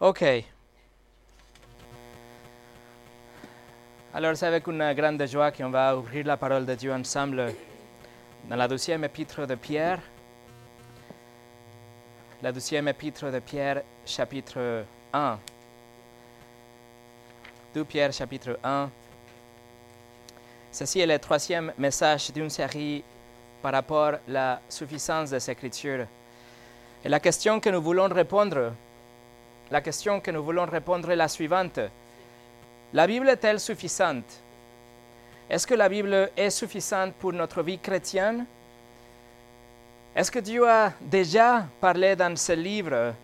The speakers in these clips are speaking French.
Ok. Alors c'est avec une grande joie qu'on va ouvrir la parole de Dieu ensemble dans la deuxième épître de Pierre. La deuxième épître de Pierre, chapitre 1. 2 Pierre, chapitre 1. Ceci est le troisième message d'une série par rapport à la suffisance des Écritures. Et la question que nous voulons répondre, la question que nous voulons répondre est la suivante. La Bible est-elle suffisante? Est-ce que la Bible est suffisante pour notre vie chrétienne? Est-ce que Dieu a déjà parlé dans ce livre?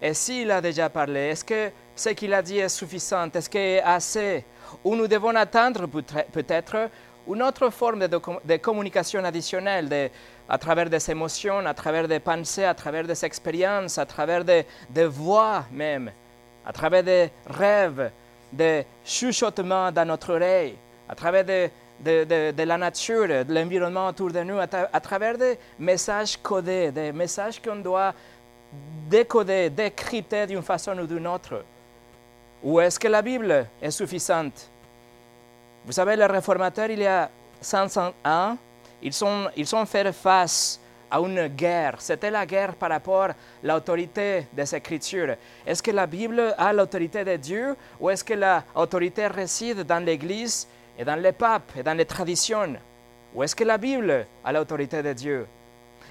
Et s'il a déjà parlé, est-ce que ce qu'il a dit est suffisant? Est-ce qu'il est assez? Ou nous devons attendre peut-être une autre forme de, communication additionnelle à travers des émotions, à travers des pensées, à travers des expériences, à travers des, voix même, à travers des rêves, des chuchotements dans notre oreille, à travers de, la nature, de l'environnement autour de nous, à, travers des messages codés, des messages qu'on doit décoder, décrypter d'une façon ou d'une autre. Ou est-ce que la Bible est suffisante? Vous savez, les réformateurs, il y a 500 ans, ils sont, ils sont fait face à une guerre. C'était la guerre par rapport à l'autorité des Écritures. Est-ce que la Bible a l'autorité de Dieu ou est-ce que l'autorité réside dans l'Église et dans les papes et dans les traditions? Ou est-ce que la Bible a l'autorité de Dieu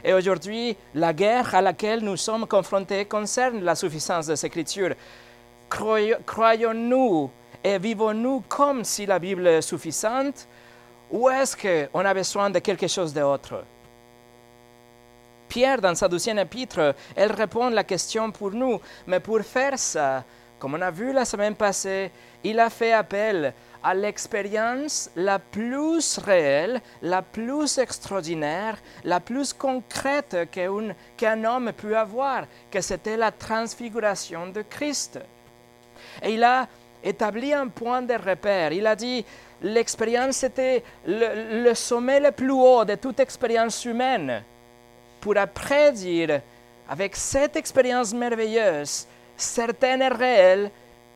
Et aujourd'hui, la guerre à laquelle nous sommes confrontés concerne la suffisance des Écritures. Croyons-nous et vivons-nous comme si la Bible est suffisante ou est-ce qu'on a besoin de quelque chose d'autre? Pierre, dans sa douzième épître, elle répond à la question pour nous. Mais pour faire ça, comme on a vu la semaine passée, il a fait appel à l'expérience la plus réelle, la plus extraordinaire, la plus concrète qu'un homme peut avoir, que c'était la transfiguration de Christ. Et il a établi un point de repère. Il a dit, l'expérience était le, sommet le plus haut de toute expérience humaine. Pour après dire, avec cette expérience merveilleuse, certaine est réelle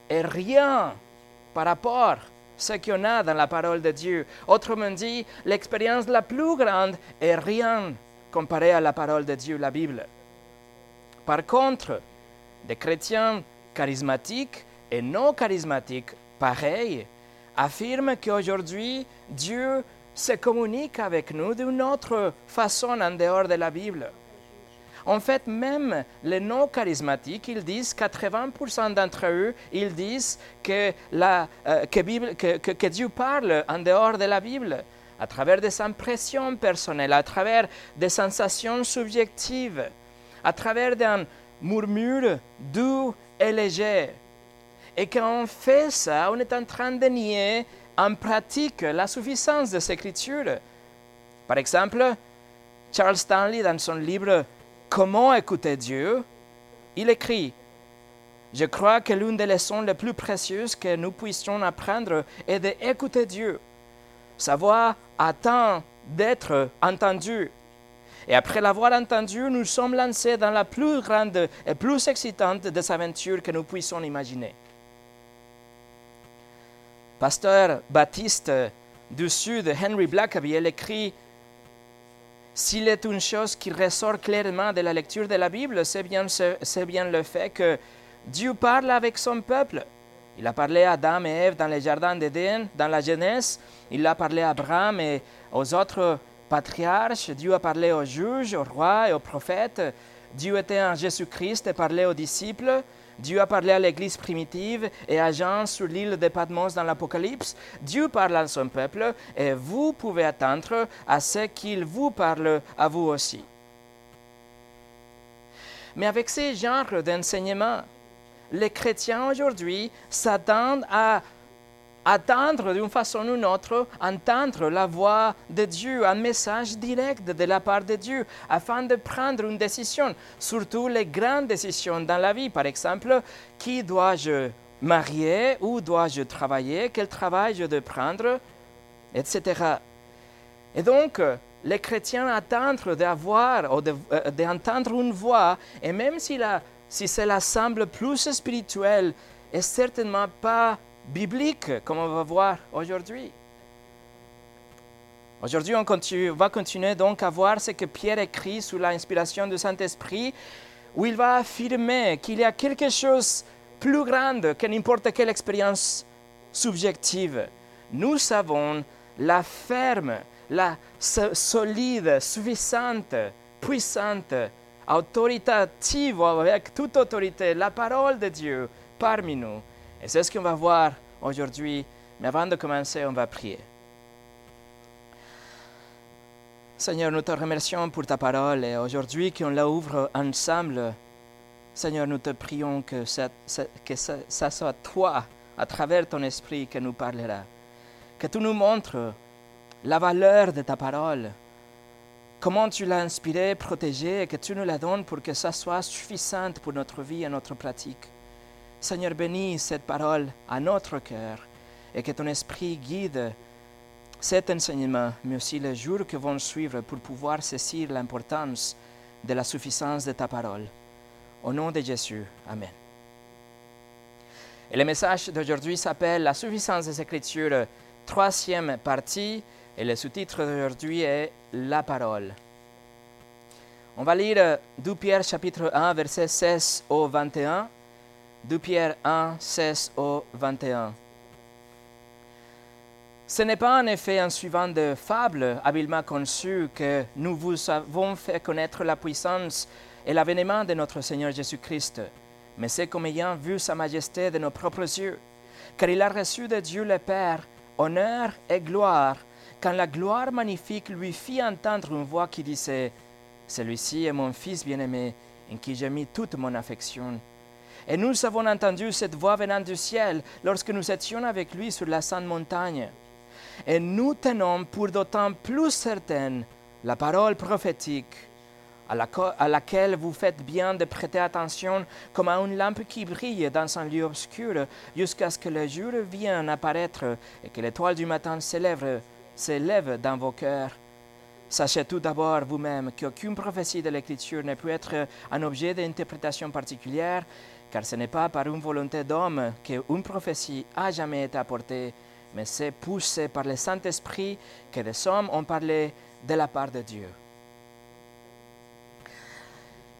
et rien par rapport à ce qu'on a dans la parole de Dieu. Autrement dit, l'expérience la plus grande est rien comparé à la parole de Dieu, la Bible. Par contre, des chrétiens charismatiques et non charismatiques, pareils, affirment qu'aujourd'hui, Dieu se communique avec nous d'une autre façon en dehors de la Bible. En fait, même les non charismatiques, ils disent, 80% d'entre eux, ils disent euh, que, que Dieu parle en dehors de la Bible, à travers des impressions personnelles, à travers des sensations subjectives, à travers d'un murmure doux et léger. Et quand on fait ça, on est en train de nier en pratique la suffisance des Écritures. Par exemple, Charles Stanley, dans son livre Comment écouter Dieu, il écrit Je crois que l'une des leçons les plus précieuses que nous puissions apprendre est d'écouter Dieu. Sa voix attend d'être entendue. Et après l'avoir entendu, nous sommes lancés dans la plus grande et plus excitante des aventures que nous puissions imaginer. Pasteur Baptiste du Sud, Henry Blackaby, elle écrit S'il est une chose qui ressort clairement de la lecture de la Bible, c'est bien, bien le fait que Dieu parle avec son peuple. Il a parlé à Adam et Ève dans les jardins d'Éden, dans la Genèse. Il a parlé à Abraham et aux autres patriarches. Dieu a parlé aux juges, aux rois et aux prophètes. Dieu était en Jésus-Christ et parlait aux disciples. Dieu a parlé à l'Église primitive et à Jean sur l'île de Patmos dans l'Apocalypse. Dieu parle à son peuple et vous pouvez attendre à ce qu'il vous parle à vous aussi. Mais avec ces genres d'enseignements, les chrétiens aujourd'hui s'attendent à attendre d'une façon ou d'une autre, entendre la voix de Dieu, un message direct de la part de Dieu, afin de prendre une décision, surtout les grandes décisions dans la vie. Par exemple, qui dois-je marier, où dois-je travailler, quel travail je dois prendre, etc. Et donc, les chrétiens attendent d'avoir ou d'entendre une voix, et même si la si cela semble plus spirituel, est certainement pas biblique, comme on va voir aujourd'hui. Aujourd'hui, on continue- va continuer donc à voir ce que Pierre écrit sous l'inspiration du Saint-Esprit, où il va affirmer qu'il y a quelque chose plus grand que n'importe quelle expérience subjective. Nous savons la ferme, la so- solide, suffisante, puissante, autoritative, avec toute autorité, la parole de Dieu parmi nous. Et c'est ce qu'on va voir aujourd'hui. Mais avant de commencer, on va prier. Seigneur, nous te remercions pour ta parole et aujourd'hui qu'on la ouvre ensemble, Seigneur, nous te prions que, ça, soit toi, à travers ton esprit, que nous parlera. Que tu nous montres la valeur de ta parole, comment tu l'as inspirée, protégée, et que tu nous la donnes pour que ça soit suffisante pour notre vie et notre pratique. Seigneur, bénis cette parole à notre cœur et que ton esprit guide cet enseignement, mais aussi les jours qui vont suivre pour pouvoir saisir l'importance de la suffisance de ta parole. Au nom de Jésus, Amen. Et le message d'aujourd'hui s'appelle La suffisance des Écritures, troisième partie, et le sous-titre d'aujourd'hui est La parole. On va lire euh, 2 Pierre chapitre 1, verset 16 au 21. 2 Pierre 1, 16 au 21. Ce n'est pas en effet en suivant de fables habilement conçues que nous vous avons fait connaître la puissance et l'avènement de notre Seigneur Jésus-Christ, mais c'est comme ayant vu sa majesté de nos propres yeux, car il a reçu de Dieu le Père honneur et gloire, quand la gloire magnifique lui fit entendre une voix qui disait, Celui-ci est mon Fils bien-aimé, en qui j'ai mis toute mon affection. Et nous avons entendu cette voix venant du ciel lorsque nous étions avec lui sur la sainte montagne. Et nous tenons pour d'autant plus certaine la parole prophétique à, la- à laquelle vous faites bien de prêter attention comme à une lampe qui brille dans un lieu obscur jusqu'à ce que le jour vienne apparaître et que l'étoile du matin s'élève s'élève dans vos cœurs. Sachez tout d'abord vous-même qu'aucune prophétie de l'Écriture ne peut être un objet d'interprétation particulière, car ce n'est pas par une volonté d'homme qu'une prophétie a jamais été apportée, mais c'est poussé par le Saint-Esprit que des hommes ont parlé de la part de Dieu.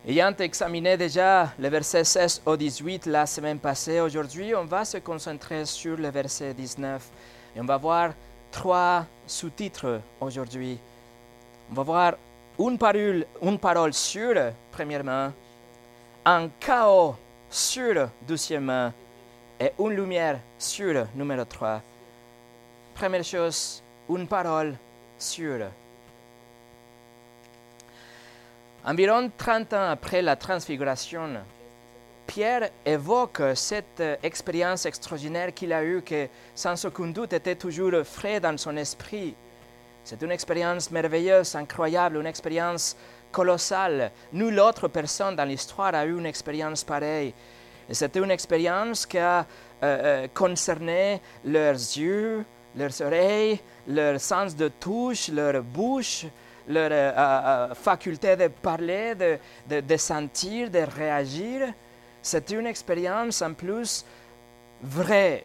Ayant examiné déjà le verset 16 au 18 la semaine passée, aujourd'hui on va se concentrer sur le verset 19 et on va voir trois sous-titres aujourd'hui. On va voir une parole, une parole sûre, premièrement, un chaos sûr, deuxièmement, et une lumière sûre, numéro 3. Première chose, une parole sûre. Environ 30 ans après la transfiguration, Pierre évoque cette euh, expérience extraordinaire qu'il a eue, que sans aucun doute était toujours frais dans son esprit. C'est une expérience merveilleuse, incroyable, une expérience colossale. Nulle autre personne dans l'histoire a eu une expérience pareille. C'était une expérience qui a euh, euh, concerné leurs yeux, leurs oreilles, leur sens de touche, leur bouche, leur euh, faculté de parler, de sentir, de réagir. C'était une expérience en plus vraie.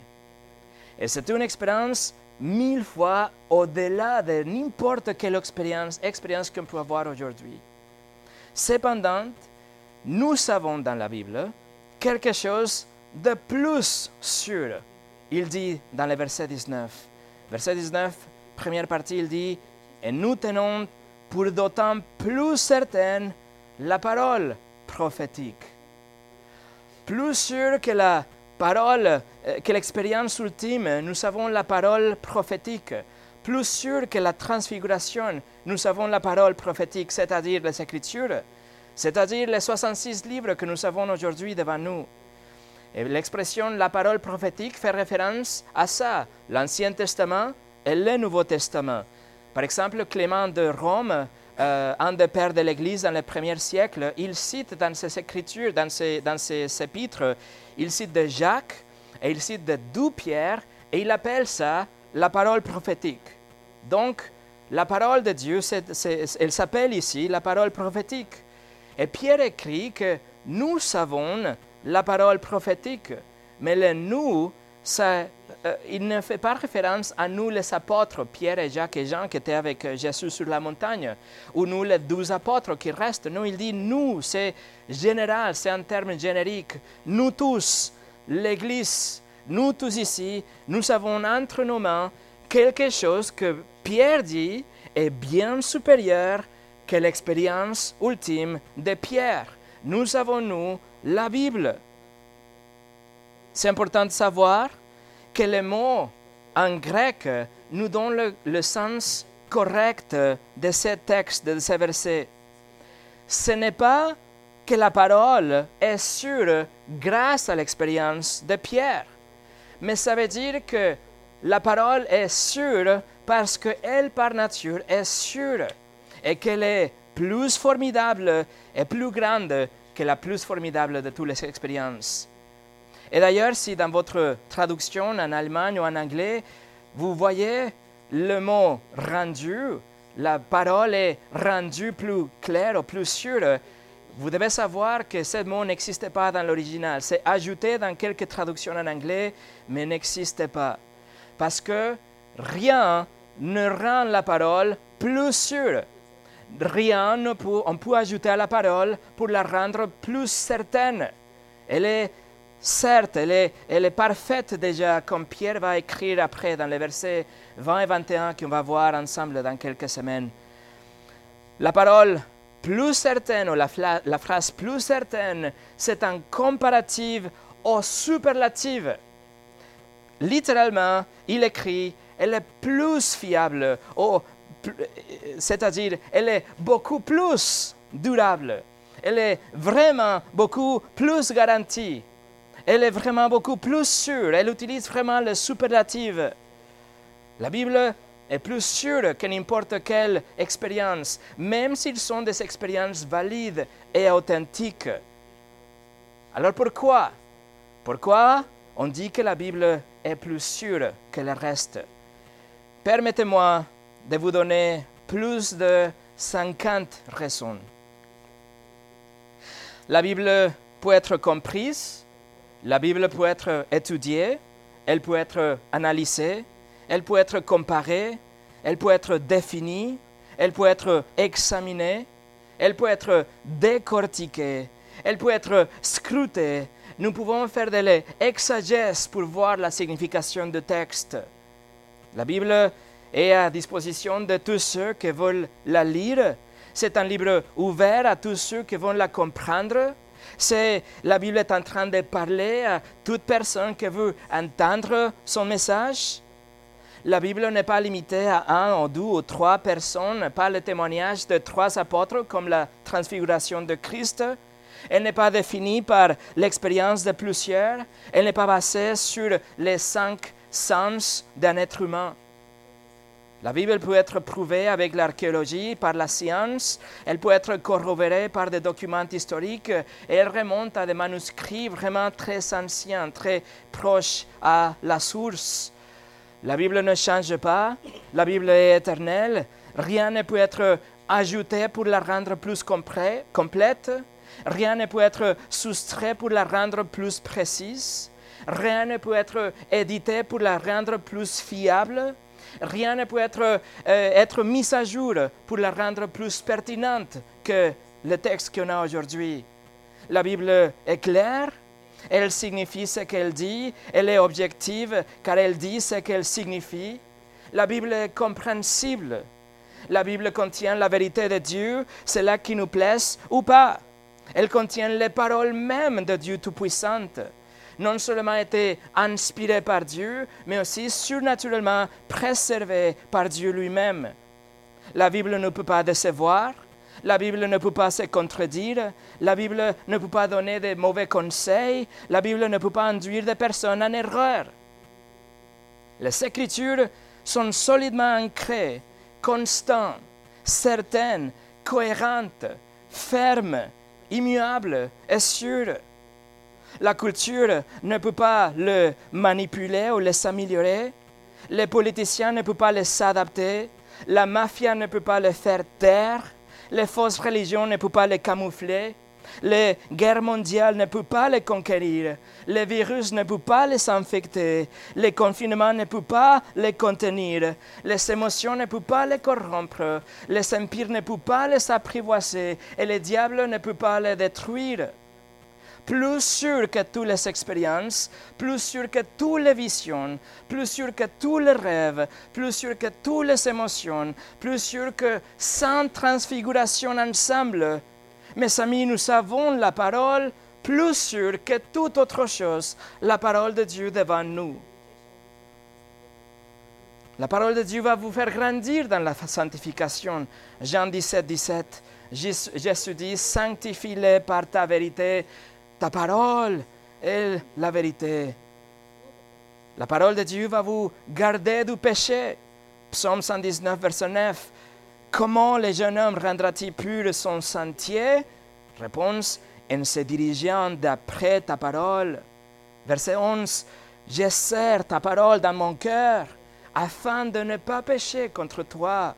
Et c'était une expérience mille fois au-delà de n'importe quelle expérience, expérience qu'on peut avoir aujourd'hui. Cependant, nous savons dans la Bible quelque chose de plus sûr. Il dit dans le verset 19, verset 19, première partie, il dit, et nous tenons pour d'autant plus certaine la parole prophétique plus sûr que la parole, euh, que l'expérience ultime, nous avons la parole prophétique. Plus sûr que la transfiguration, nous avons la parole prophétique, c'est-à-dire les Écritures, c'est-à-dire les 66 livres que nous avons aujourd'hui devant nous. Et l'expression la parole prophétique fait référence à ça, l'Ancien Testament et le Nouveau Testament. Par exemple, Clément de Rome, euh, un des pères de l'Église dans le premier siècle, il cite dans ses écritures, dans ses, dans ses épîtres, il cite de Jacques et il cite de deux Pierre et il appelle ça la parole prophétique. Donc, la parole de Dieu, elle s'appelle ici la parole prophétique. Et Pierre écrit que nous savons la parole prophétique, mais le nous, euh, il ne fait pas référence à nous les apôtres, Pierre et Jacques et Jean qui étaient avec euh, Jésus sur la montagne, ou nous les douze apôtres qui restent. Non, il dit nous, c'est général, c'est un terme générique. Nous tous, l'Église, nous tous ici, nous avons entre nos mains quelque chose que Pierre dit est bien supérieur que l'expérience ultime de Pierre. Nous avons, nous, la Bible. C'est important de savoir que les mots en grec nous donnent le, sens correct de ces textes, de ces versets. Ce n'est pas que la parole est sûre grâce à l'expérience de Pierre, mais ça veut dire que la parole est sûre parce qu'elle, par nature, est sûre et qu'elle est plus formidable et plus grande que la plus formidable de toutes les expériences. Et d'ailleurs, si dans votre traduction en allemagne ou en anglais, vous voyez le mot rendu, la parole est rendue plus claire ou plus sûre, vous devez savoir que ce mot n'existait pas dans l'original. C'est ajouté dans quelques traductions en anglais, mais n'existait pas. Parce que rien ne rend la parole plus sûre. Rien ne peut, on peut ajouter à la parole pour la rendre plus certaine. Elle est certes, elle est, elle est parfaite déjà, comme Pierre va écrire après dans les versets 20 et 21 qu'on va voir ensemble dans quelques semaines. La parole plus certaine ou la, phrase plus certaine, c'est un comparatif au superlative. Littéralement, il écrit, elle est plus fiable, c'est-à-dire elle est beaucoup plus durable, elle est vraiment beaucoup plus garantie, elle est vraiment beaucoup plus sûre, elle utilise vraiment le superlatif. La Bible est plus sûre que n'importe quelle expérience, même s'ils sont des expériences valides et authentiques. Alors pourquoi? Pourquoi on dit que la Bible est plus sûre que le reste? Permettez-moi de vous donner plus de 50 raisons. La Bible peut être comprise, la Bible peut être étudiée, elle peut être analysée, elle peut être comparée, elle peut être définie, elle peut être examinée, elle peut être décortiquée, elle peut être scrutée. Nous pouvons faire de l'exagèse pour voir la signification du texte. La Bible est à disposition de tous ceux qui veulent la lire. C'est un livre ouvert à tous ceux qui veulent la comprendre. C'est la Bible est en train de parler à toute personne qui veut entendre son message. La Bible n'est pas limitée à un ou deux ou trois personnes, pas le témoignage de trois apôtres comme la transfiguration de Christ. Elle n'est pas définie par l'expérience de plusieurs. Elle n'est pas basée sur les cinq sens d'un être humain. La Bible peut être prouvée avec l'archéologie, par la science, elle peut être corroborée par des documents historiques et elle remonte à des manuscrits vraiment très anciens, très proches à la source. La Bible ne change pas, la Bible est éternelle, rien ne peut être ajouté pour la rendre plus complète, rien ne peut être soustrait pour la rendre plus précise, rien ne peut être édité pour la rendre plus fiable, rien ne peut être, euh, mis à jour pour la rendre plus pertinente que le texte qu'on a aujourd'hui. La Bible est claire, elle signifie ce qu'elle dit. Elle est objective car elle dit ce qu'elle signifie. La Bible est compréhensible. La Bible contient la vérité de Dieu, cela qui nous plaise ou pas. Elle contient les paroles mêmes de Dieu Tout-Puissant. Non seulement été inspirée par Dieu, mais aussi surnaturellement préservée par Dieu lui-même. La Bible ne peut pas décevoir, la Bible ne peut pas se contredire. La Bible ne peut pas donner de mauvais conseils. La Bible ne peut pas induire des personnes en erreur. Les Écritures sont solidement ancrées, constantes, certaines, cohérentes, fermes, immuables et sûres. La culture ne peut pas le manipuler ou les améliorer. Les politiciens ne peuvent pas les s'adapter. La mafia ne peut pas les faire taire les fausses religions ne peuvent pas les camoufler. Les guerres mondiales ne peuvent pas les conquérir. Les virus ne peuvent pas les infecter. Les confinements ne peuvent pas les contenir. Les émotions ne peuvent pas les corrompre. Les empires ne peuvent pas les apprivoiser. Et les diables ne peuvent pas les détruire plus sûr que toutes les expériences, plus sûr que toutes les visions, plus sûr que tous les rêves, plus sûr que toutes les émotions, plus sûr que sans transfiguration ensemble. Mes amis, nous avons la parole plus sûre que toute autre chose, la parole de Dieu devant nous. La parole de Dieu va vous faire grandir dans la sanctification. Jean 17, 17. Jésus dit, sanctifie-les par ta vérité ta parole est la vérité. La parole de Dieu va vous garder du péché. Psaume 119, verset 9. Comment le jeune homme rendra-t-il pur son sentier? Réponse en se dirigeant d'après ta parole. Verset 11. Je serre ta parole dans mon cœur afin de ne pas pécher contre toi.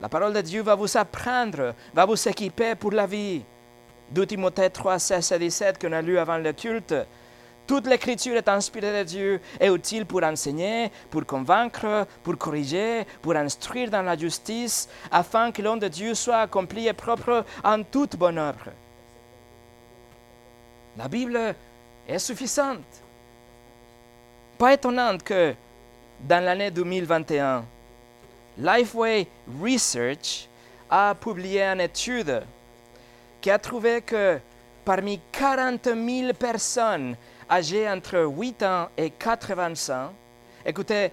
La parole de Dieu va vous apprendre, va vous équiper pour la vie. 2 Timothée 3, 16 et 17 qu'on a lu avant le culte. Toute l'écriture est inspirée de Dieu et utile pour enseigner, pour convaincre, pour corriger, pour instruire dans la justice, afin que l'homme de Dieu soit accompli et propre en toute bonne œuvre. La Bible est suffisante. Pas étonnant que dans l'année 2021, Lifeway Research a publié une étude qui a trouvé que parmi 40 000 personnes âgées entre 8 ans et 80 ans, écoutez,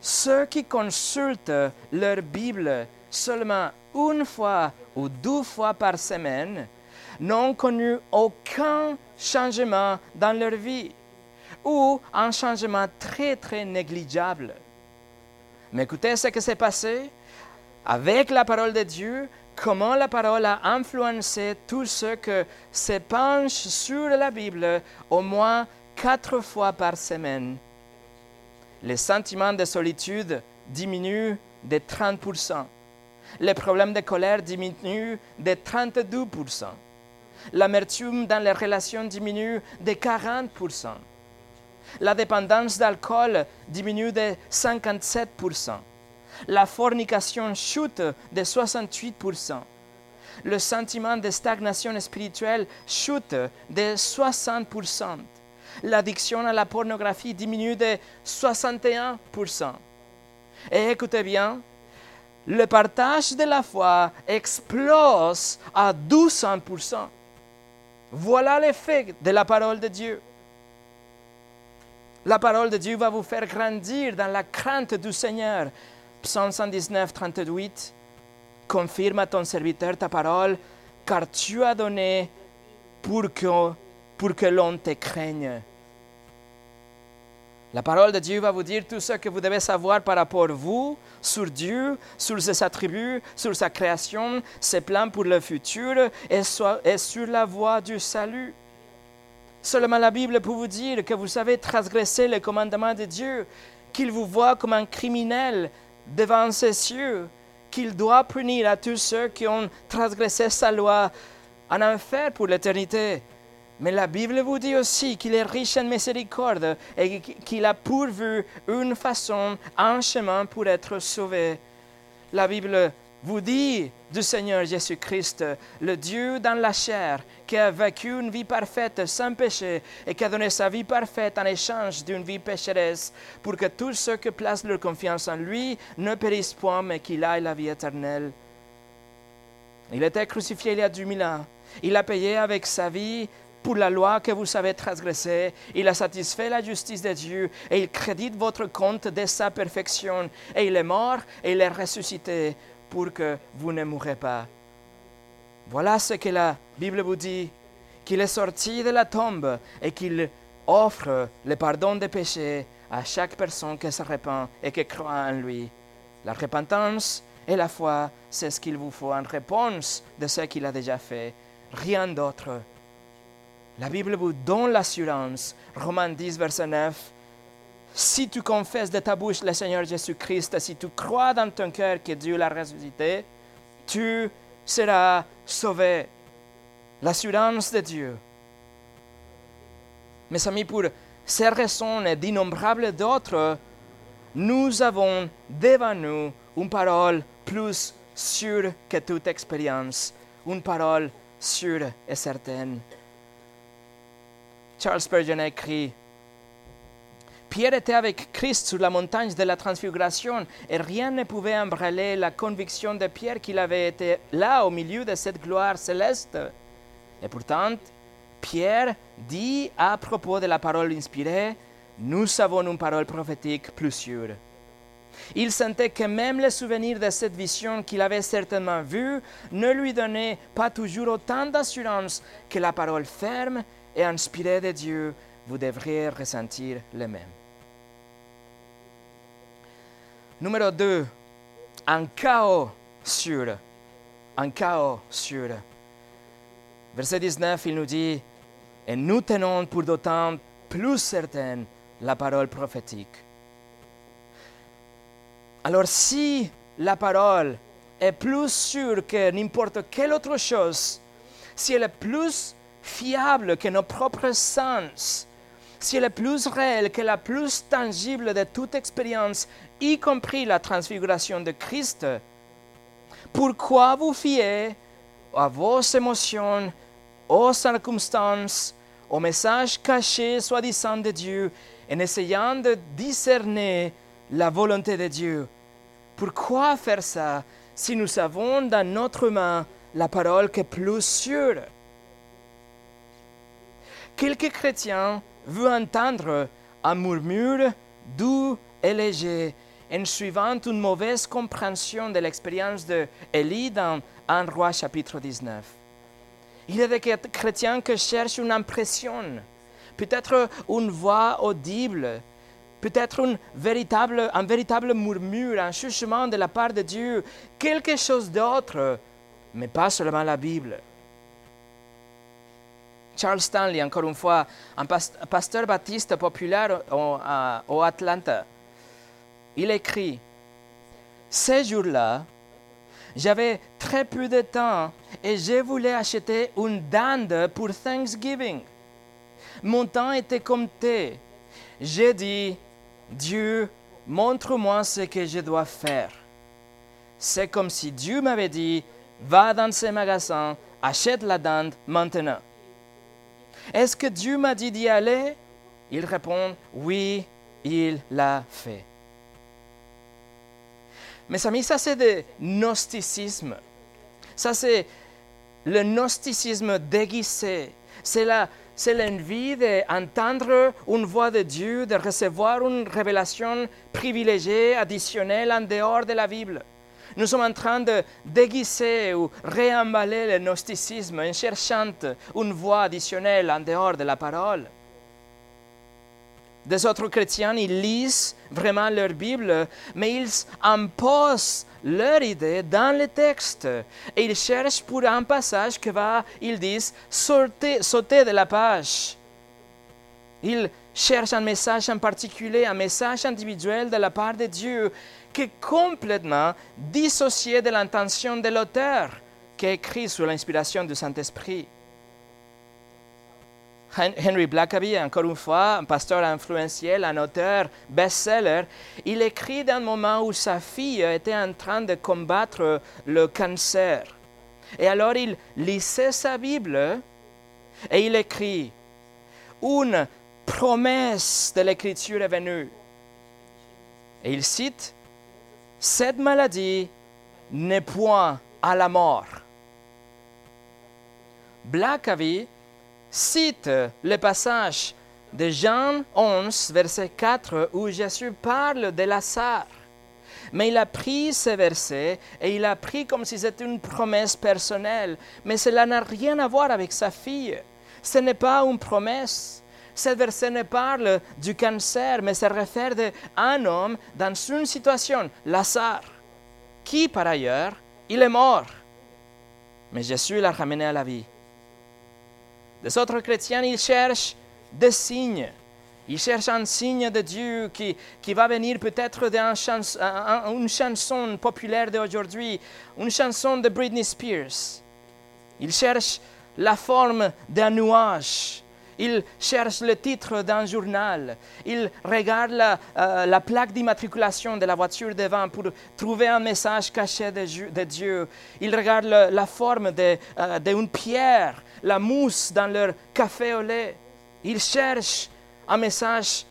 ceux qui consultent leur Bible seulement une fois ou deux fois par semaine n'ont connu aucun changement dans leur vie ou un changement très très négligeable. Mais écoutez ce qui s'est passé avec la parole de Dieu, comment la parole a influencé tous ceux qui se penchent sur la Bible au moins quatre fois par semaine. Les sentiments de solitude diminuent de 30%. Les problèmes de colère diminuent de 32%. L'amertume dans les relations diminue de 40%. La dépendance d'alcool diminue de 57% la fornication chute de 68%. Le sentiment de stagnation spirituelle chute de 60%. L'addiction à la pornographie diminue de 61%. Et écoutez bien, le partage de la foi explose à 200%. Voilà l'effet de la parole de Dieu. La parole de Dieu va vous faire grandir dans la crainte du Seigneur Psaume 119, 38, confirme à ton serviteur ta parole, car tu as donné pour que, pour que l'on te craigne. La parole de Dieu va vous dire tout ce que vous devez savoir par rapport à vous, sur Dieu, sur ses attributs, sur sa création, ses plans pour le futur et, et sur la voie du salut. Seulement la Bible peut vous dire que vous avez transgressé les commandements de Dieu, qu'il vous voit comme un criminel devant ses cieux qu'il doit punir à tous ceux qui ont transgressé sa loi en enfer pour l'éternité. Mais la Bible vous dit aussi qu'il est riche en miséricorde et qu'il a pourvu une façon, un chemin pour être sauvé. La Bible vous dit du Seigneur Jésus-Christ, le Dieu dans la chair, qui a vécu une vie parfaite sans péché et qui a donné sa vie parfaite en échange d'une vie pécheresse, pour que tous ceux qui placent leur confiance en lui ne périssent point, mais qu'il aille la vie éternelle. Il était crucifié il y a 2000 ans. Il a payé avec sa vie pour la loi que vous avez transgressée. Il a satisfait la justice de Dieu et il crédite votre compte de sa perfection. Et il est mort et il est ressuscité pour que vous ne mourrez pas. Voilà ce que la Bible vous dit, qu'il est sorti de la tombe et qu'il offre le pardon des péchés à chaque personne qui se répand et qui croit en lui. La repentance et la foi, c'est ce qu'il vous faut en réponse de ce qu'il a déjà fait, rien d'autre. La Bible vous donne l'assurance, Romains 10, verset 9, si tu confesses de ta bouche le Seigneur Jésus-Christ, si tu crois dans ton cœur que Dieu l'a ressuscité, tu seras sauvé. l'assurance de Dieu. Mes amis, pour ces raisons et d'innombrables d'autres, nous avons devant nous une parole plus sûre que toute expérience, une parole sûre et certaine. Charles Spurgeon a écrit Pierre était avec Christ sur la montagne de la transfiguration et rien ne pouvait embrouiller la conviction de Pierre qu'il avait été là au milieu de cette gloire céleste. Et pourtant, Pierre dit à propos de la parole inspirée, nous avons une parole prophétique plus sûre. Il sentait que même le souvenir de cette vision qu'il avait certainement vue ne lui donnait pas toujours autant d'assurance que la parole ferme et inspirée de Dieu. Vous devriez ressentir le même. Numéro 2, un chaos sûr. Un chaos sûr. Verset 19, il nous dit, et nous tenons pour d'autant plus certaine la parole prophétique. Alors si la parole est plus sûre que n'importe quelle autre chose, si elle est plus fiable que nos propres sens, si elle est plus réelle que la plus tangible de toute expérience, y compris la transfiguration de Christ, pourquoi vous fiez à vos émotions, aux circonstances, aux messages cachés soi-disant de Dieu, en essayant de discerner la volonté de Dieu? Pourquoi faire ça si nous avons dans notre main la parole qui est plus sûre? Quelques chrétiens veulent entendre un murmure doux et léger en suivant une mauvaise compréhension de l'expérience d'Élie dans 1 roi chapitre 19. Il y a des chrétiens qui cherchent une impression, peut-être une voix audible, peut-être un véritable, un véritable murmure, un chuchement de la part de Dieu, quelque chose d'autre, mais pas seulement la Bible. Charles Stanley, encore une fois, un pasteur baptiste populaire au, Atlanta, il écrit, Ces jours-là, j'avais très peu de temps et je voulais acheter une dinde pour Thanksgiving. Mon temps était compté. J'ai dit, Dieu, montre-moi ce que je dois faire. C'est comme si Dieu m'avait dit, va dans ce magasin, achète la dinde maintenant. Est-ce que Dieu m'a dit d'y aller? Il répond, oui, il l'a fait. Mes amis, ça c'est le gnosticisme. Ça c'est le gnosticisme déguisé. C'est la, c'est l'envie d'entendre une voix de Dieu, de recevoir une révélation privilégiée, additionnelle en dehors de la Bible. Nous sommes en train de déguiser ou réemballer le gnosticisme en cherchant une voix additionnelle en dehors de la parole. Des autres chrétiens, ils lisent vraiment leur Bible, mais ils imposent leur idée dans le texte. Et ils cherchent pour un passage que va, ils disent, sauter, sauter de la page. Ils cherchent un message en particulier, un message individuel de la part de Dieu qui est complètement dissocié de l'intention de l'auteur qui a écrit sous l'inspiration du Saint-Esprit. Henry Blackaby, encore une fois, un pasteur influentiel, un auteur best-seller, il écrit d'un moment où sa fille était en train de combattre le cancer. Et alors il lisait sa Bible et il écrit, une promesse de l'Écriture est venue. Et il cite, cette maladie n'est point à la mort. Blackaby cite le passage de Jean 11, verset 4, où Jésus parle de Lazare. Mais il a pris ce verset et il a pris comme si c'était une promesse personnelle. Mais cela n'a rien à voir avec sa fille. Ce n'est pas une promesse. Ce verset ne parle du cancer, mais se réfère à un homme dans une situation, Lazare, qui par ailleurs, il est mort. Mais Jésus l'a ramené à la vie. Les autres chrétiens, ils cherchent des signes. Ils cherchent un signe de Dieu qui, qui va venir peut-être d'une chanson populaire d'aujourd'hui, une chanson de Britney Spears. Ils cherchent la forme d'un nuage. Il cherche le titre d'un journal. Il regarde la, euh, la plaque d'immatriculation de la voiture devant pour trouver un message caché de, Dieu. Il regarde le- la forme de, euh, d'une pierre, la mousse dans leur café au lait. Il cherche un message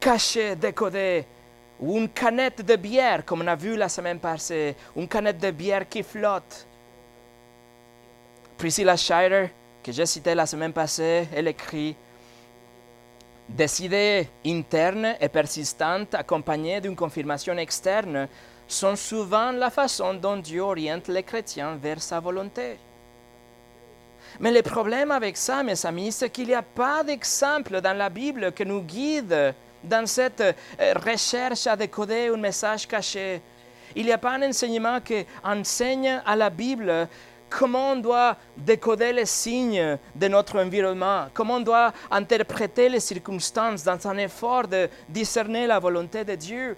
caché, décodé, ou une canette de bière, comme on a vu la semaine passée, une canette de bière qui flotte. Priscilla Schreier, que j'ai citée la semaine passée, elle écrit Des idées internes et persistantes accompagnées d'une confirmation externe sont souvent la façon dont Dieu oriente les chrétiens vers sa volonté. Mais le problème avec ça, mes amis, c'est qu'il n'y a pas d'exemple dans la Bible qui nous guide dans cette euh, recherche à décoder un message caché. Il n'y a pas un enseignement qui enseigne à la Bible comment on doit décoder les signes de notre environnement, comment on doit interpréter les circonstances dans un effort de discerner la volonté de Dieu?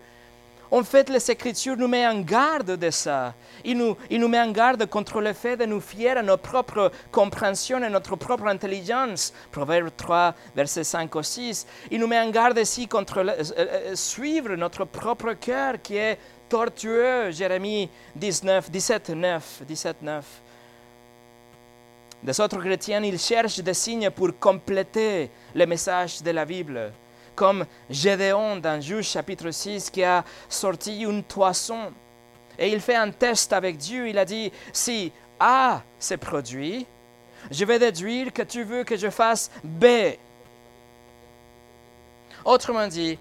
En fait, les Écritures nous mettent en garde de ça. Il nous, il nous met en garde contre le fait de nous fier à notre propre compréhension et notre propre intelligence. Proverbe 3, versets 5 au 6. Il nous met en garde aussi contre le- euh, euh, suivre notre propre cœur qui est tortueux. Jérémie 19, 17, 9, 17, 9. Des autres chrétiens, ils cherchent des signes pour compléter le message de la Bible, comme Gédéon dans Juge chapitre 6 qui a sorti une toison. Et il fait un test avec Dieu. Il a dit, si A se produit, je vais déduire que tu veux que je fasse B. Autrement dit,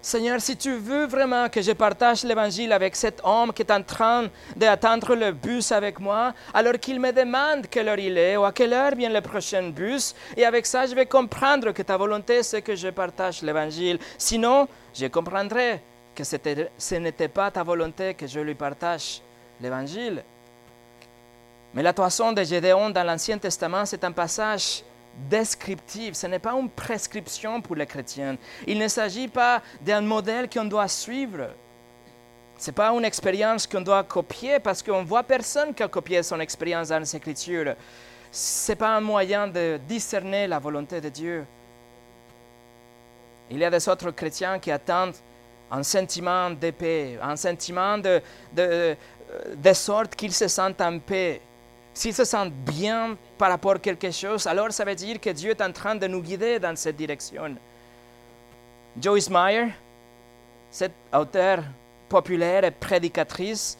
Seigneur, si tu veux vraiment que je partage l'évangile avec cet homme qui est en train d'attendre le bus avec moi, alors qu'il me demande quelle heure il est ou à quelle heure vient le prochain bus, et avec ça, je vais comprendre que ta volonté, c'est que je partage l'évangile. Sinon, je comprendrai que ce n'était pas ta volonté que je lui partage l'évangile. Mais la toison de Gédéon dans l'Ancien Testament, c'est un passage descriptif, ce n'est pas une prescription pour les chrétiens. Il ne s'agit pas d'un modèle qu'on doit suivre. Ce n'est pas une expérience qu'on doit copier parce qu'on ne voit personne qui a copié son expérience dans les Écritures. Ce n'est pas un moyen de discerner la volonté de Dieu. Il y a des autres chrétiens qui attendent un sentiment de paix, un sentiment de, de, de sorte qu'ils se sentent en paix. S'ils se sentent bien par rapport à quelque chose, alors ça veut dire que Dieu est en train de nous guider dans cette direction. Joyce Meyer, cette auteure populaire et prédicatrice,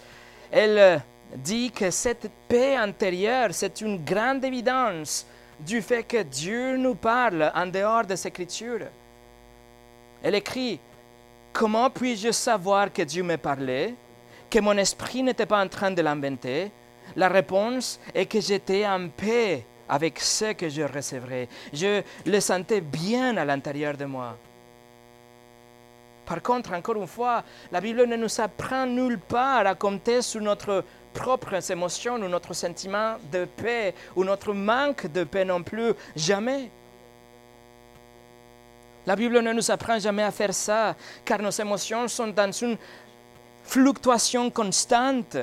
elle euh, dit que cette paix intérieure, c'est une grande évidence du fait que Dieu nous parle en dehors des Écritures. Elle écrit, Comment puis-je savoir que Dieu me parlait, que mon esprit n'était pas en train de l'inventer La réponse est que j'étais en paix avec ce que je recevrais. Je le sentais bien à l'intérieur de moi. Par contre, encore une fois, la Bible ne nous apprend nulle part à compter sur notre propres émotions ou notre sentiment de paix ou notre manque de paix non plus. Jamais. La Bible ne nous apprend jamais à faire ça, car nos émotions sont dans une fluctuation constante.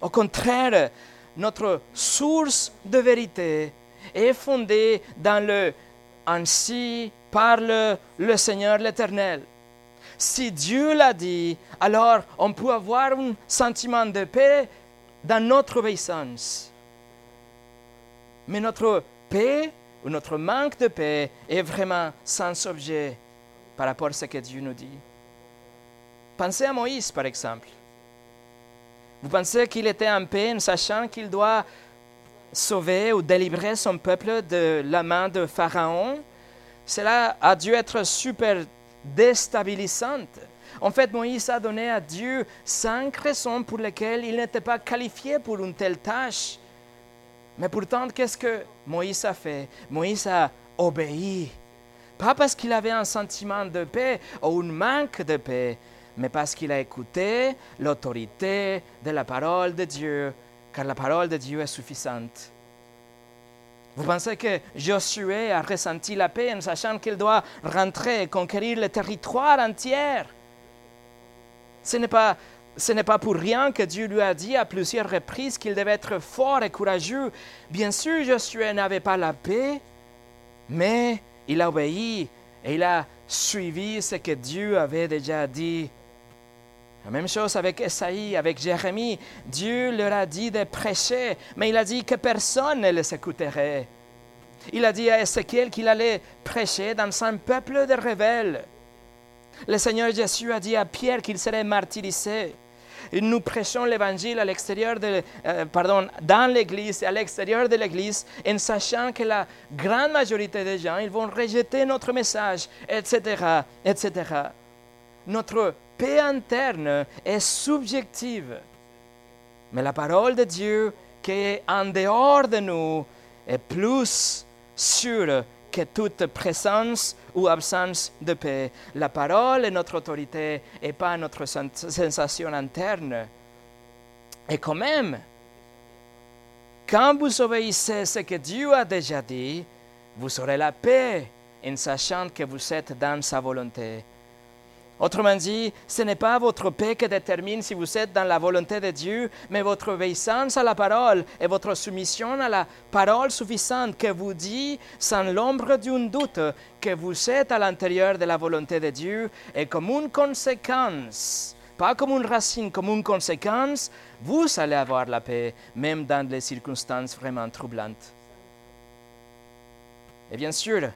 Au contraire, notre source de vérité est fondée dans le ainsi parle le Seigneur l'Éternel. Si Dieu l'a dit, alors on peut avoir un sentiment de paix dans notre obéissance. Mais notre paix ou notre manque de paix est vraiment sans objet par rapport à ce que Dieu nous dit. Pensez à Moïse, par exemple. Vous pensez qu'il était en paix sachant qu'il doit sauver ou délivrer son peuple de la main de Pharaon? Cela a dû être super déstabilisant. En fait, Moïse a donné à Dieu cinq raisons pour lesquelles il n'était pas qualifié pour une telle tâche. Mais pourtant, qu'est-ce que Moïse a fait? Moïse a obéi. Pas parce qu'il avait un sentiment de paix ou un manque de paix, mais parce qu'il a écouté l'autorité de la parole de Dieu, car la parole de Dieu est suffisante. Vous pensez que Josué a ressenti la paix en sachant qu'il doit rentrer et conquérir le territoire entier? Ce n'est pas ce n'est pas pour rien que Dieu lui a dit à plusieurs reprises qu'il devait être fort et courageux. Bien sûr, Josué n'avait pas la paix, mais il a obéi et il a suivi ce que Dieu avait déjà dit. La même chose avec Esaïe, avec Jérémie. Dieu leur a dit de prêcher, mais il a dit que personne ne les écouterait. Il a dit à Ézéchiel qu'il allait prêcher dans un peuple de rebelles. Le Seigneur Jésus a dit à Pierre qu'il serait martyrisé. Nous prêchons l'évangile à l'extérieur de, euh, pardon, dans l'église et à l'extérieur de l'église, en sachant que la grande majorité des gens, ils vont rejeter notre message, etc., etc. Notre paix interne est subjective. Mais la parole de Dieu qui est en dehors de nous est plus sûre que toute présence ou absence de paix. La parole est notre autorité et pas notre sensation interne. Et quand même, quand vous obéissez ce que Dieu a déjà dit, vous aurez la paix en sachant que vous êtes dans sa volonté. Autrement dit, ce n'est pas votre paix qui détermine si vous êtes dans la volonté de Dieu, mais votre obéissance à la parole et votre soumission à la parole suffisante qui vous dit, sans l'ombre d'un doute, que vous êtes à l'intérieur de la volonté de Dieu et comme une conséquence, pas comme une racine, comme une conséquence, vous allez avoir la paix, même dans les circonstances vraiment troublantes. Et bien sûr,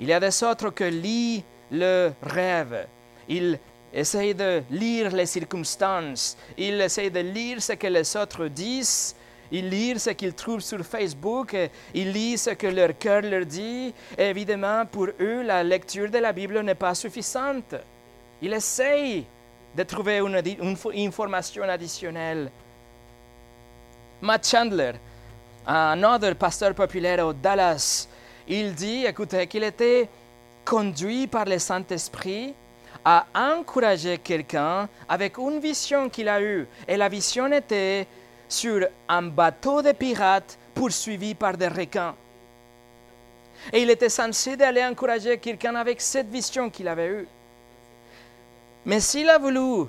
il y a des autres que lisent le rêve il essaie de lire les circonstances, il essaie de lire ce que les autres disent, il lit ce qu'ils trouvent sur Facebook, il lit ce que leur cœur leur dit. évidemment, pour eux, la lecture de la Bible n'est pas suffisante. Il essaie de trouver une, une information additionnelle. Matt Chandler, un autre pasteur populaire au Dallas, il dit, écoutez, qu'il était conduit par le Saint-Esprit à encourager quelqu'un avec une vision qu'il a eue. Et la vision était sur un bateau de pirates poursuivi par des requins. Et il était censé d'aller encourager quelqu'un avec cette vision qu'il avait eue. Mais s'il a voulu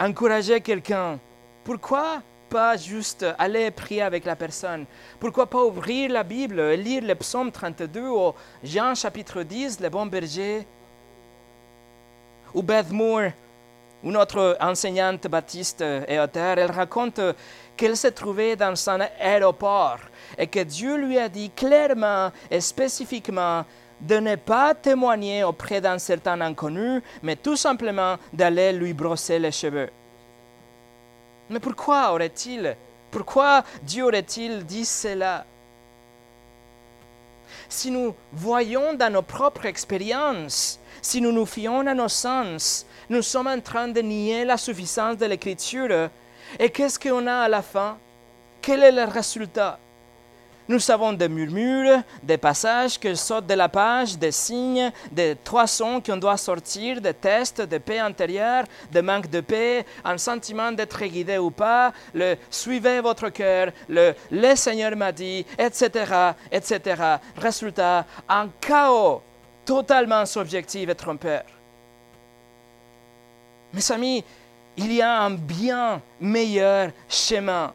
encourager quelqu'un, pourquoi pas juste aller prier avec la personne? Pourquoi pas ouvrir la Bible et lire le psaume 32 ou Jean chapitre 10, le bon berger ou Beth Moore, une autre enseignante baptiste et auteur, elle raconte qu'elle s'est trouvée dans un aéroport et que Dieu lui a dit clairement et spécifiquement de ne pas témoigner auprès d'un certain inconnu, mais tout simplement d'aller lui brosser les cheveux. Mais pourquoi aurait-il, pourquoi Dieu aurait-il dit cela? Si nous voyons dans nos propres expériences si nous nous fions à nos sens, nous sommes en train de nier la suffisance de l'Écriture. Et qu'est-ce qu'on a à la fin? Quel est le résultat? Nous avons des murmures, des passages qui sautent de la page, des signes, des trois sons qu'on doit sortir, des tests de paix intérieure, de manque de paix, un sentiment d'être guidé ou pas, le suivez votre cœur, le le Seigneur m'a dit, etc., etc. Résultat, un chaos totalement subjectif et trompeur. Mes amis, il y a un bien meilleur chemin.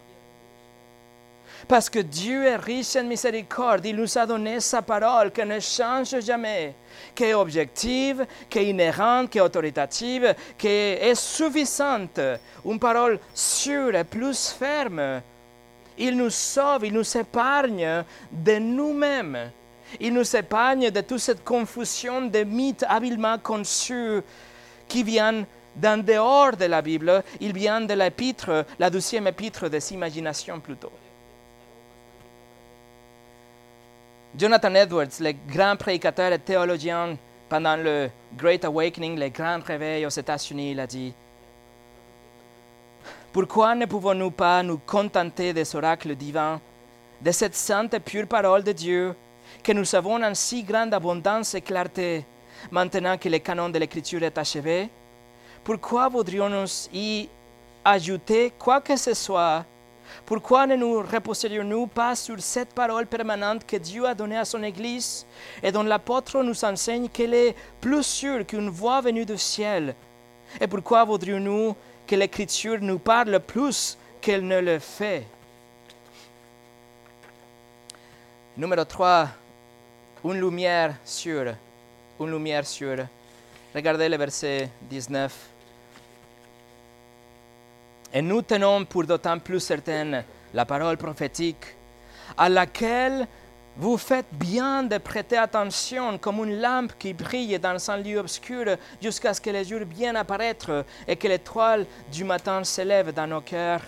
Parce que Dieu est riche en miséricorde, il nous a donné sa parole qui ne change jamais, qui est objective, qui est inhérente, qui est autoritative, qui est suffisante, une parole sûre et plus ferme. Il nous sauve, il nous épargne de nous-mêmes il nous épargne de toute cette confusion de mythes habilement conçus qui viennent d'en dehors de la Bible. Il vient de l'épître, la deuxième épître des imaginations plutôt. Jonathan Edwards, le grand prédicateur et théologien pendant le Great Awakening, le grand réveil aux États-Unis, il a dit Pourquoi ne pouvons-nous pas nous contenter des oracles divins, de cette sainte et pure parole de Dieu que nous avons en si grande abondance et clarté maintenant que le canon de l'Écriture est achevé Pourquoi voudrions-nous y ajouter quoi que ce soit? Pourquoi ne nous reposerions-nous pas sur cette parole permanente que Dieu a donnée à son Église et dont l'apôtre nous enseigne qu'elle est plus sûre qu'une voix venue du ciel? Et pourquoi voudrions-nous que l'Écriture nous parle plus qu'elle ne le fait? Numéro 3, une lumière sûre. Une lumière sûre. Regardez le verset 19. Et nous tenons pour d'autant plus certaine la parole prophétique, à laquelle vous faites bien de prêter attention comme une lampe qui brille dans un lieu obscur jusqu'à ce que le jour vienne apparaître et que l'étoile du matin s'élève dans nos cœurs.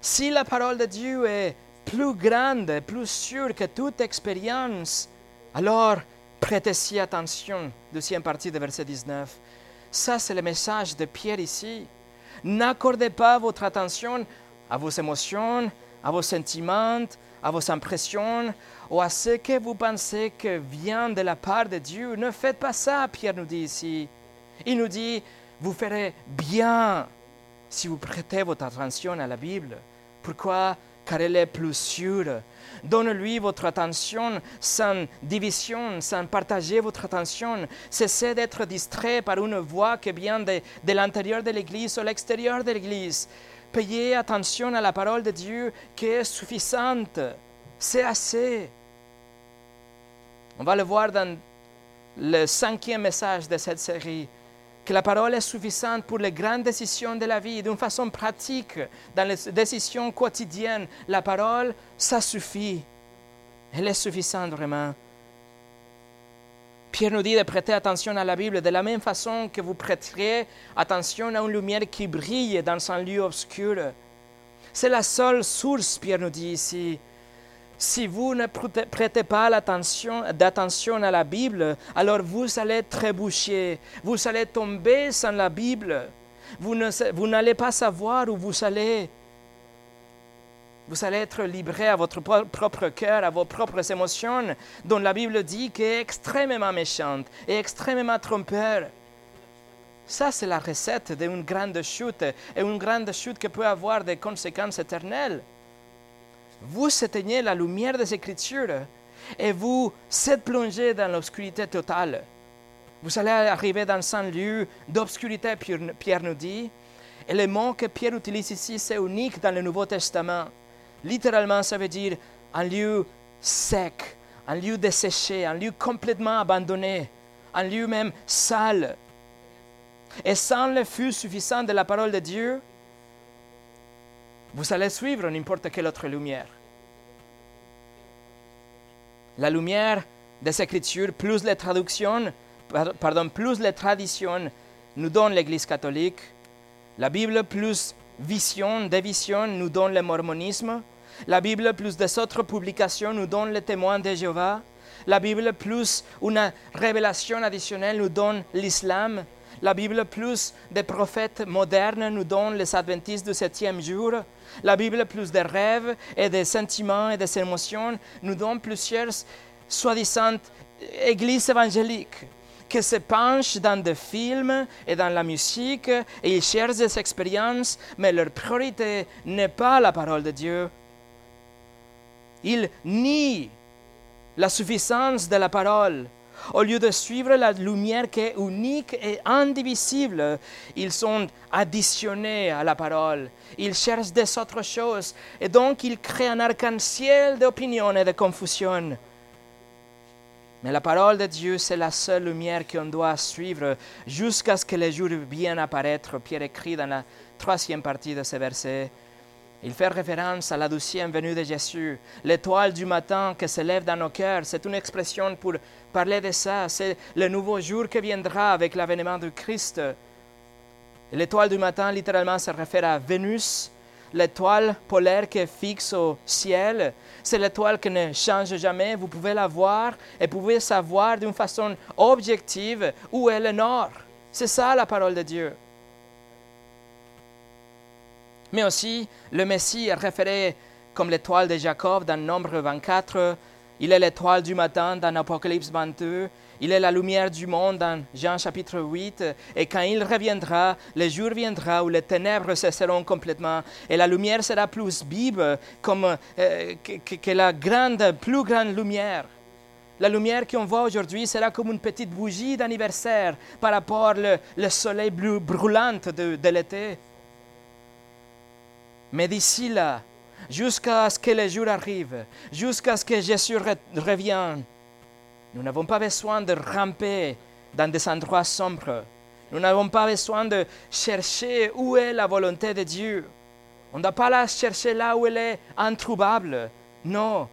Si la parole de Dieu est plus grande, plus sûre que toute expérience, alors prêtez-y attention. Deuxième partie de verset 19. Ça, c'est le message de Pierre ici. N'accordez pas votre attention à vos émotions, à vos sentiments, à vos impressions ou à ce que vous pensez que vient de la part de Dieu. Ne faites pas ça, Pierre nous dit ici. Il nous dit, vous ferez bien si vous prêtez votre attention à la Bible. Pourquoi? Car elle est plus sûre. Donne-lui votre attention sans division, sans partager votre attention. Cessez d'être distrait par une voix qui vient de, de l'intérieur de l'Église ou l'extérieur de l'Église. Payez attention à la parole de Dieu qui est suffisante. C'est assez. On va le voir dans le cinquième message de cette série, que la parole est suffisante pour les grandes décisions de la vie, d'une façon pratique, dans les décisions quotidiennes. La parole, ça suffit. Elle est suffisante vraiment. Pierre nous dit de prêter attention à la Bible de la même façon que vous prêteriez attention à une lumière qui brille dans un lieu obscur. C'est la seule source, Pierre nous dit ici. Si vous ne prêtez pas d'attention à la Bible, alors vous allez trébucher, vous allez tomber sans la Bible. Vous n'allez pas savoir où vous allez. Vous allez être livré à votre propre cœur, à vos propres émotions, dont la Bible dit qu'est extrêmement méchante et extrêmement trompeur. Ça, c'est la recette d'une grande chute, et une grande chute qui peut avoir des conséquences éternelles. Vous éteignez la lumière des Écritures et vous êtes plongé dans l'obscurité totale. Vous allez arriver dans un lieu d'obscurité, Pierre nous dit. Et le mot que Pierre utilise ici, c'est unique dans le Nouveau Testament. Littéralement, ça veut dire un lieu sec, un lieu desséché, un lieu complètement abandonné, un lieu même sale. Et sans le feu suffisant de la parole de Dieu, vous allez suivre n'importe quelle autre lumière. La lumière des Écritures, plus les traductions, pardon, plus les traditions nous donnent l'Église catholique. La Bible plus vision, des visions nous donne le mormonisme. La Bible plus des autres publications nous donne les témoins de Jéhovah. La Bible plus une révélation additionnelle nous donne l'islam. La Bible plus des prophètes modernes nous donne les adventistes du septième jour. La Bible plus des rêves et des sentiments et des émotions nous donne plusieurs soi-disant églises évangéliques qui se penchent dans des films et dans la musique et ils cherchent des expériences, mais leur priorité n'est pas la parole de Dieu. Ils nient la suffisance de la parole. Au lieu de suivre la lumière qui est unique et indivisible, ils sont additionnés à la parole. Ils cherchent des autres choses et donc ils créent un arc-en-ciel d'opinions et de confusion. Mais la parole de Dieu, c'est la seule lumière qu'on doit suivre jusqu'à ce que le jour vienne apparaître. Pierre écrit dans la troisième partie de ce verset. Il fait référence à la douzième venue de Jésus, l'étoile du matin qui se lève dans nos cœurs. C'est une expression pour parler de ça. C'est le nouveau jour qui viendra avec l'avènement du Christ. L'étoile du matin, littéralement, se réfère à Vénus, l'étoile polaire qui est fixe au ciel. C'est l'étoile qui ne change jamais. Vous pouvez la voir et pouvez savoir d'une façon objective où est le nord. C'est ça la parole de Dieu mais aussi le Messie est référé comme l'étoile de Jacob dans Nombre 24. Il est l'étoile du matin dans Apocalypse 22. Il est la lumière du monde dans Jean chapitre 8. Et quand il reviendra, le jour viendra où les ténèbres cesseront complètement. Et la lumière sera plus vive comme, euh, que, la grande, plus grande lumière. La lumière qu'on voit aujourd'hui sera comme une petite bougie d'anniversaire par rapport au le soleil brûlant de, de l'été. Mais d'ici là, jusqu'à ce que le jour arrive, jusqu'à ce que Jésus revienne, nous n'avons pas besoin de ramper dans des endroits sombres. Nous n'avons pas besoin de chercher où est la volonté de Dieu. On doit pas la chercher là où elle est introuvable. Non,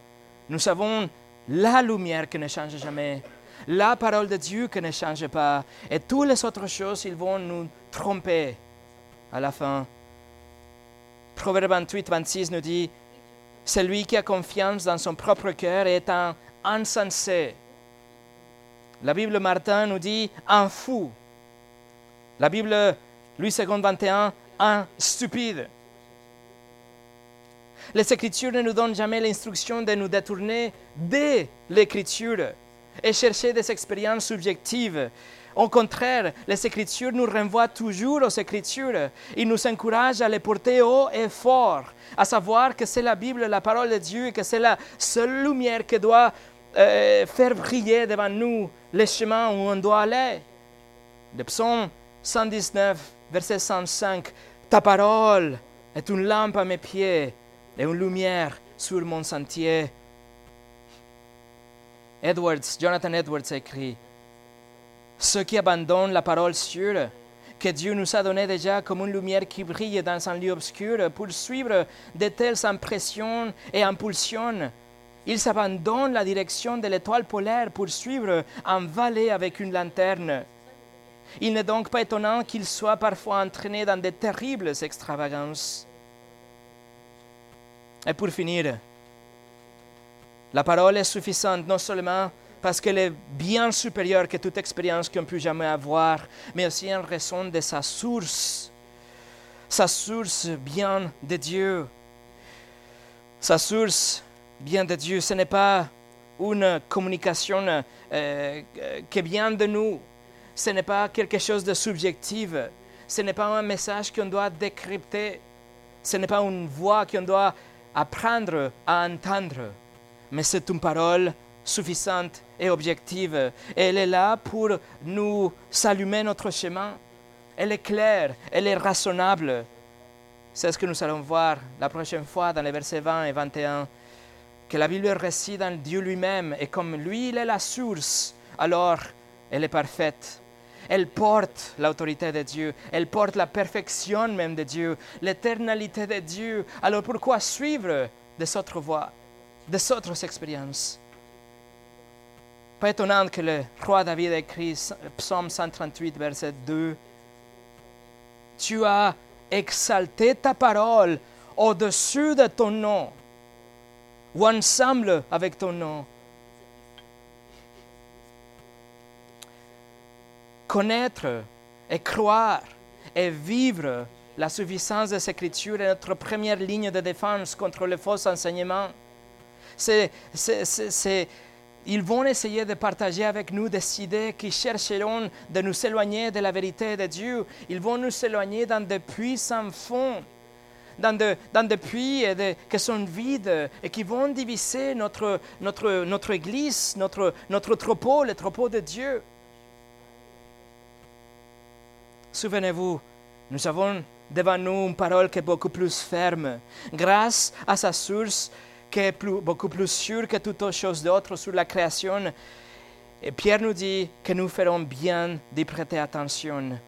nous avons la lumière qui ne change jamais, la parole de Dieu qui ne change pas. Et toutes les autres choses, ils vont nous tromper à la fin. Proverbe 28, 26 nous dit, celui qui a confiance dans son propre cœur est un insensé. La Bible Martin nous dit un fou. La Bible Louis II 21, un stupide. Les Écritures ne nous donnent jamais l'instruction de nous détourner de l'Écriture et chercher des expériences subjectives. Au contraire, les Écritures nous renvoient toujours aux Écritures. Ils nous encouragent à les porter haut et fort, à savoir que c'est la Bible, la parole de Dieu, et que c'est la seule lumière qui doit euh, faire briller devant nous le chemin où on doit aller. Le psaume 119, verset 105, Ta parole est une lampe à mes pieds et une lumière sur mon sentier. Edwards, Jonathan Edwards écrit, Ceux qui abandonnent la parole sûre que Dieu nous a donnée déjà comme une lumière qui brille dans un lieu obscur pour suivre de telles impressions et impulsions ils abandonnent la direction de l'étoile polaire pour suivre un vallée avec une lanterne. Il n'est donc pas étonnant qu'ils soient parfois entraînés dans de terribles extravagances. Et pour finir, la parole est suffisante non seulement parce qu'elle est bien supérieure que toute expérience qu'on peut jamais avoir, mais aussi en raison de sa source, sa source bien de Dieu, sa source bien de Dieu. Ce n'est pas une communication euh, qui vient de nous. Ce n'est pas quelque chose de subjectif. Ce n'est pas un message qu'on doit décrypter. Ce n'est pas une voix qu'on doit apprendre à entendre. Mais c'est une parole suffisante et objective. Elle est là pour nous s'allumer notre chemin. Elle est claire, elle est raisonnable. C'est ce que nous allons voir la prochaine fois dans les versets 20 et 21 que la Bible réside en Dieu lui-même et comme lui, il est la source, alors elle est parfaite. Elle porte l'autorité de Dieu, elle porte la perfection même de Dieu, l'éternalité de Dieu. Alors pourquoi suivre des autres voies, des autres expériences? Pas étonnant que le roi David écrit Psaume 138, verset 2. Tu as exalté ta parole au-dessus de ton nom ou ensemble avec ton nom. Connaître et croire et vivre la suffisance des Écritures est notre première ligne de défense contre les faux enseignements. Ils vont essayer de partager avec nous des idées qui chercheront de nous éloigner de la vérité de Dieu. Ils vont nous éloigner dans des puits sans fond dans, des puits qui sont vides et qui vont diviser notre, Église, notre, notre troupeau, le troupeau de Dieu. Souvenez-vous, nous avons devant nous une parole qui est beaucoup plus ferme, grâce à sa source qui est beaucoup plus sûre que toute autre chose sur la création. Et Pierre nous dit que nous ferons bien d'y prêter attention.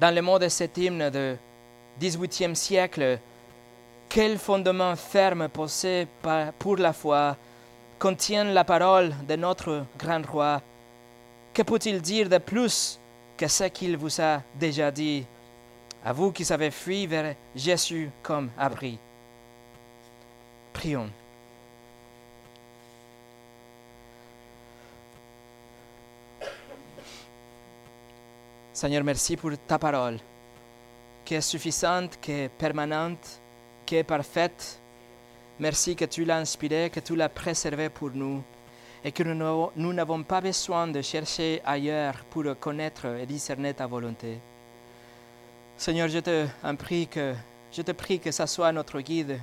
Dans le mot de cet hymne de 18e siècle, quel fondement ferme posé pour la foi contient la parole de notre grand roi? Que peut-il dire de plus que ce qu'il vous a déjà dit? À vous qui avez fui vers Jésus comme abri. Prions. Seigneur, merci pour ta parole qui est suffisante, qui est permanente, qui est parfaite. Merci que tu l'as inspirée, que tu l'as préservée pour nous et que nous n'avons pas besoin de chercher ailleurs pour connaître et discerner ta volonté. Seigneur, je te prie que, je te prie que ça soit notre guide,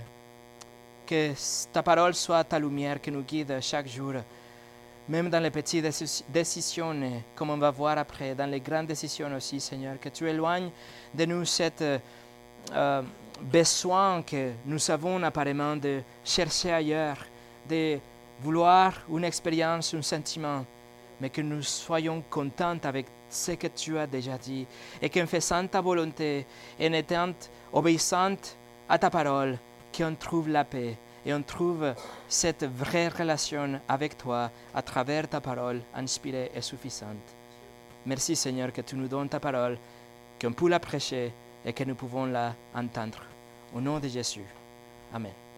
Que ta parole soit ta lumière qui nous guide chaque jour, même dans les petites déci- décisions, comme on va voir après, dans les grandes décisions aussi, Seigneur. Que tu éloignes de nous cette euh, besoin que nous avons apparemment de chercher ailleurs, de vouloir une expérience, un sentiment, mais que nous soyons contents avec ce que tu as déjà dit et qu'en faisant ta volonté, en étant obéissant à ta parole, qu'on trouve la paix et on trouve cette vraie relation avec toi à travers ta parole inspirée et suffisante. Merci Seigneur que tu nous donnes ta parole, qu'on peut la prêcher et que nous pouvons la entendre. Au nom de Jésus. Amen.